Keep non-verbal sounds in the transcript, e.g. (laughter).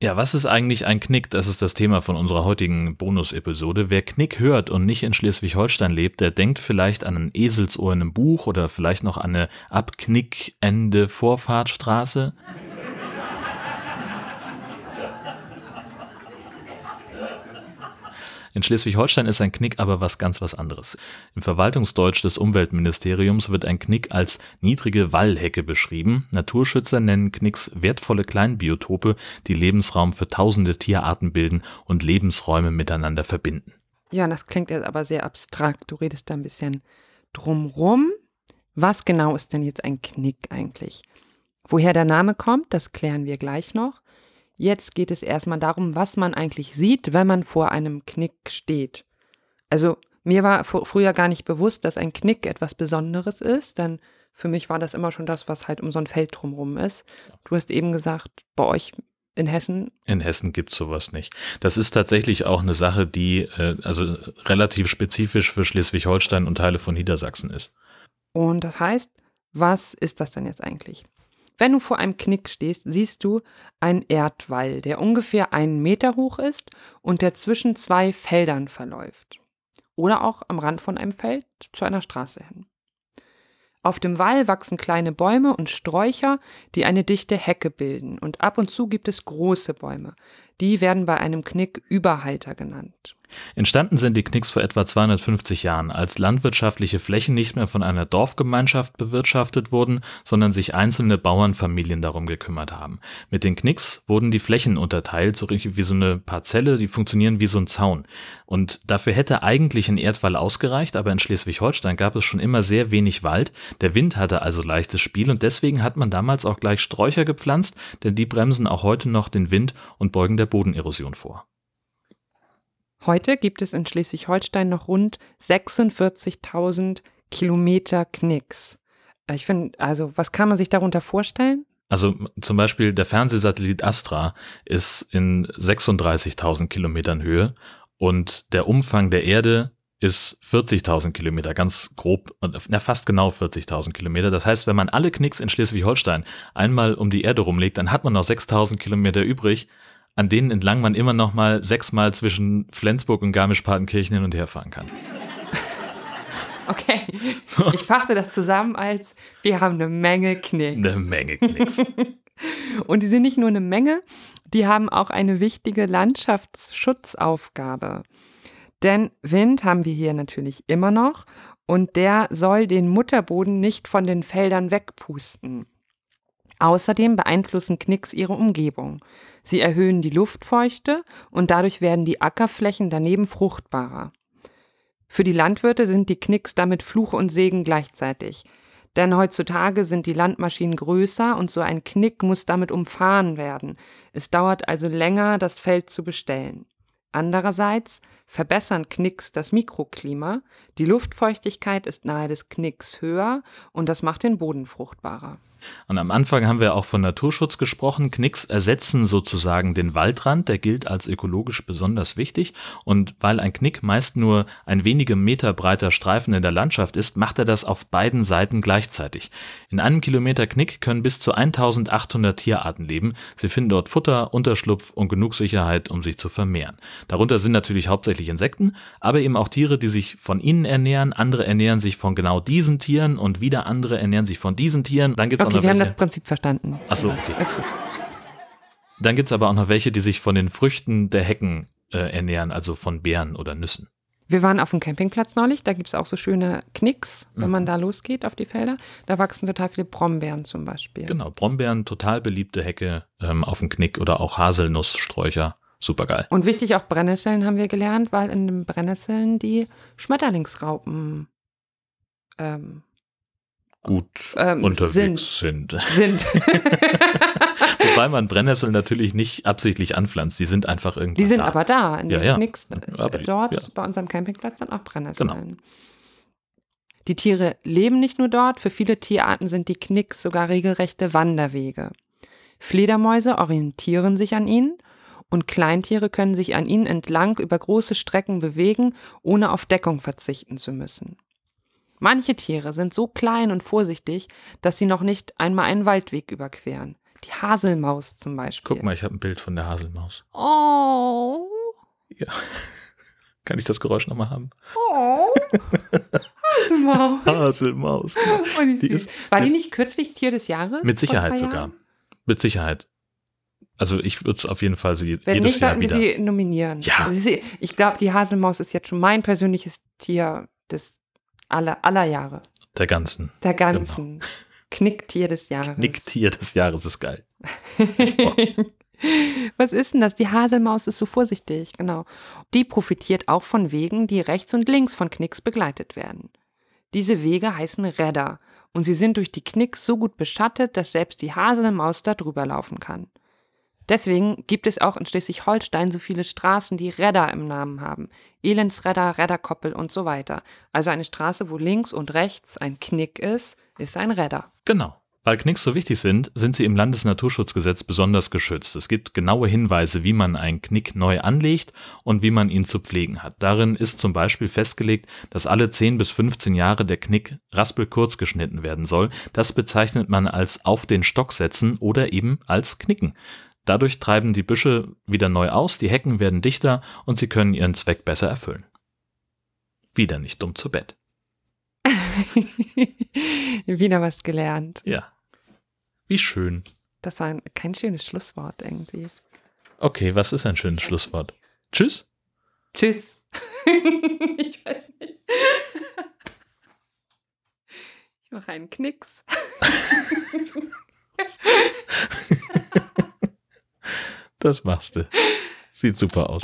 Ja, was ist eigentlich ein Knick? Das ist das Thema von unserer heutigen Bonus-Episode. Wer Knick hört und nicht in Schleswig-Holstein lebt, der denkt vielleicht an ein Eselsohr in einem Buch oder vielleicht noch an eine Abknickende Vorfahrtstraße. In Schleswig-Holstein ist ein Knick aber was ganz was anderes. Im Verwaltungsdeutsch des Umweltministeriums wird ein Knick als niedrige Wallhecke beschrieben. Naturschützer nennen Knicks wertvolle Kleinbiotope, die Lebensraum für tausende Tierarten bilden und Lebensräume miteinander verbinden. Ja, das klingt jetzt aber sehr abstrakt. Du redest da ein bisschen drumrum. Was genau ist denn jetzt ein Knick eigentlich? Woher der Name kommt, das klären wir gleich noch. Jetzt geht es erstmal darum, was man eigentlich sieht, wenn man vor einem Knick steht. Also mir war früher gar nicht bewusst, dass ein Knick etwas Besonderes ist, denn für mich war das immer schon das, was halt um so ein Feld drumherum ist. Du hast eben gesagt, bei euch in Hessen? In Hessen gibt es sowas nicht. Das ist tatsächlich auch eine Sache, die äh, also relativ spezifisch für Schleswig-Holstein und Teile von Niedersachsen ist. Und das heißt, was ist das denn jetzt eigentlich? Wenn du vor einem Knick stehst, siehst du einen Erdwall, der ungefähr einen Meter hoch ist und der zwischen zwei Feldern verläuft. Oder auch am Rand von einem Feld zu einer Straße hin. Auf dem Wall wachsen kleine Bäume und Sträucher, die eine dichte Hecke bilden, und ab und zu gibt es große Bäume. Die werden bei einem Knick Überhalter genannt. Entstanden sind die Knicks vor etwa 250 Jahren, als landwirtschaftliche Flächen nicht mehr von einer Dorfgemeinschaft bewirtschaftet wurden, sondern sich einzelne Bauernfamilien darum gekümmert haben. Mit den Knicks wurden die Flächen unterteilt, so wie so eine Parzelle, die funktionieren wie so ein Zaun. Und dafür hätte eigentlich ein Erdwall ausgereicht, aber in Schleswig-Holstein gab es schon immer sehr wenig Wald. Der Wind hatte also leichtes Spiel und deswegen hat man damals auch gleich Sträucher gepflanzt, denn die bremsen auch heute noch den Wind und beugen der Bodenerosion vor. Heute gibt es in Schleswig-Holstein noch rund 46.000 Kilometer Knicks. Ich finde, also was kann man sich darunter vorstellen? Also zum Beispiel der Fernsehsatellit Astra ist in 36.000 Kilometern Höhe und der Umfang der Erde ist 40.000 Kilometer, ganz grob, na, fast genau 40.000 Kilometer. Das heißt, wenn man alle Knicks in Schleswig-Holstein einmal um die Erde rumlegt, dann hat man noch 6.000 Kilometer übrig an denen entlang man immer noch mal sechsmal zwischen Flensburg und Garmisch-Partenkirchen hin und her fahren kann. (laughs) Okay, so. ich fasse das zusammen als, wir haben eine Menge Knicks. Eine Menge Knicks. (laughs) und die sind nicht nur eine Menge, die haben auch eine wichtige Landschaftsschutzaufgabe. Denn Wind haben wir hier natürlich immer noch und der soll den Mutterboden nicht von den Feldern wegpusten. Außerdem beeinflussen Knicks ihre Umgebung. Sie erhöhen die Luftfeuchte und dadurch werden die Ackerflächen daneben fruchtbarer. Für die Landwirte sind die Knicks damit Fluch und Segen gleichzeitig. Denn heutzutage sind die Landmaschinen größer und so ein Knick muss damit umfahren werden. Es dauert also länger, das Feld zu bestellen. Andererseits verbessern Knicks das Mikroklima, die Luftfeuchtigkeit ist nahe des Knicks höher und das macht den Boden fruchtbarer. Und am Anfang haben wir auch von Naturschutz gesprochen. Knicks ersetzen sozusagen den Waldrand, der gilt als ökologisch besonders wichtig. Und weil ein Knick meist nur ein wenige Meter breiter Streifen in der Landschaft ist, macht er das auf beiden Seiten gleichzeitig. In einem Kilometer Knick können bis zu 1800 Tierarten leben. Sie finden dort Futter, Unterschlupf und genug Sicherheit, um sich zu vermehren. Darunter sind natürlich hauptsächlich Insekten, aber eben auch Tiere, die sich von ihnen ernähren. Andere ernähren sich von genau diesen Tieren und wieder andere ernähren sich von diesen Tieren. Dann gibt es Okay, wir haben das Prinzip verstanden. Achso, okay. Dann gibt es aber auch noch welche, die sich von den Früchten der Hecken äh, ernähren, also von Beeren oder Nüssen. Wir waren auf dem Campingplatz neulich, da gibt es auch so schöne Knicks, wenn mhm. man da losgeht auf die Felder. Da wachsen total viele Brombeeren zum Beispiel. Genau, Brombeeren, total beliebte Hecke ähm, auf dem Knick oder auch Haselnusssträucher. Super geil. Und wichtig auch Brennnesseln haben wir gelernt, weil in den Brennnesseln die Schmetterlingsraupen ähm, gut ähm, unterwegs sind. Sind. (laughs) Wobei man Brennnesseln natürlich nicht absichtlich anpflanzt. Die sind einfach irgendwie. Die sind da. aber da. In ja, ja. Nix, aber dort ja. bei unserem Campingplatz sind auch Brennnesseln. Genau. Die Tiere leben nicht nur dort. Für viele Tierarten sind die Knicks sogar regelrechte Wanderwege. Fledermäuse orientieren sich an ihnen und Kleintiere können sich an ihnen entlang über große Strecken bewegen, ohne auf Deckung verzichten zu müssen. Manche Tiere sind so klein und vorsichtig, dass sie noch nicht einmal einen Waldweg überqueren. Die Haselmaus zum Beispiel. Guck mal, ich habe ein Bild von der Haselmaus. Oh. Ja. (laughs) Kann ich das Geräusch nochmal haben? Oh. Haselmaus. Haselmaus. Genau. (laughs) Oh, die Die ist- War die ist- nicht kürzlich Tier des Jahres? Mit Sicherheit sogar. Jahren? Mit Sicherheit. Also ich würde es auf jeden Fall sie Wenn jedes nicht, Jahr sollten wir wieder. sie nominieren. Ja. Also sie, ich glaube, die Haselmaus ist jetzt schon mein persönliches Tier des aller, aller Jahre. Der ganzen. Der ganzen. Knicktier des Jahres. Nicktier des Jahres ist geil. (laughs) Was ist denn das? Die Haselmaus ist so vorsichtig, genau. Die profitiert auch von Wegen, die rechts und links von Knicks begleitet werden. Diese Wege heißen Räder und sie sind durch die Knicks so gut beschattet, dass selbst die Haselmaus da drüber laufen kann. Deswegen gibt es auch in Schleswig-Holstein so viele Straßen, die Räder im Namen haben. Elendsräder, Räderkoppel und so weiter. Also eine Straße, wo links und rechts ein Knick ist, ist ein Räder. Genau. Weil Knicks so wichtig sind, sind sie im Landesnaturschutzgesetz besonders geschützt. Es gibt genaue Hinweise, wie man einen Knick neu anlegt und wie man ihn zu pflegen hat. Darin ist zum Beispiel festgelegt, dass alle 10 bis 15 Jahre der Knick raspelkurz geschnitten werden soll. Das bezeichnet man als auf den Stock setzen oder eben als Knicken. Dadurch treiben die Büsche wieder neu aus, die Hecken werden dichter und sie können ihren Zweck besser erfüllen. Wieder nicht dumm zu Bett. (laughs) Wieder was gelernt. Ja. Wie schön. Das war ein, kein schönes Schlusswort irgendwie. Okay, was ist ein schönes Schlusswort? Tschüss. Tschüss. (laughs) ich weiß nicht. Ich mache einen Knicks. (laughs) Das machst du. Sieht super aus.